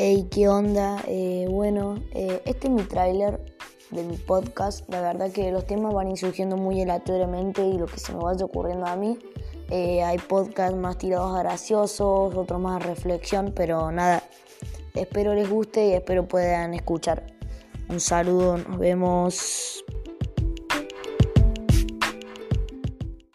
Hey, ¿qué onda? Eh, bueno, eh, este es mi tráiler de mi podcast. La verdad que los temas van surgiendo muy aleatoriamente y lo que se me vaya ocurriendo a mí. Eh, hay podcasts más tirados a graciosos, otros más a reflexión, pero nada, espero les guste y espero puedan escuchar. Un saludo, nos vemos.